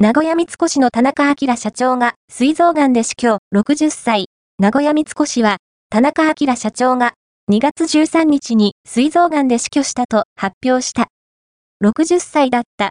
名古屋三越の田中明社長が、水臓癌で死去、60歳。名古屋三越は、田中明社長が、2月13日に水臓癌で死去したと発表した。60歳だった